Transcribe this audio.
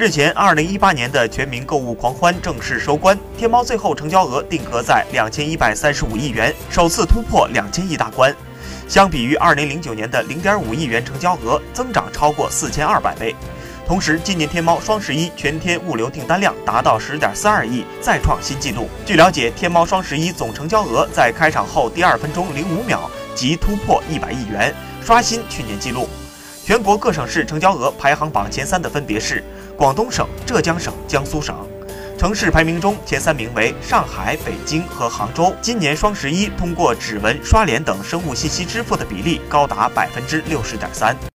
日前，二零一八年的全民购物狂欢正式收官，天猫最后成交额定格在两千一百三十五亿元，首次突破两千亿大关。相比于二零零九年的零点五亿元成交额，增长超过四千二百倍。同时，今年天猫双十一全天物流订单量达到十点四二亿，再创新纪录。据了解，天猫双十一总成交额在开场后第二分钟零五秒即突破一百亿元，刷新去年纪录。全国各省市成交额排行榜前三的分别是。广东省、浙江省、江苏省，城市排名中前三名为上海、北京和杭州。今年双十一通过指纹、刷脸等生物信息支付的比例高达百分之六十点三。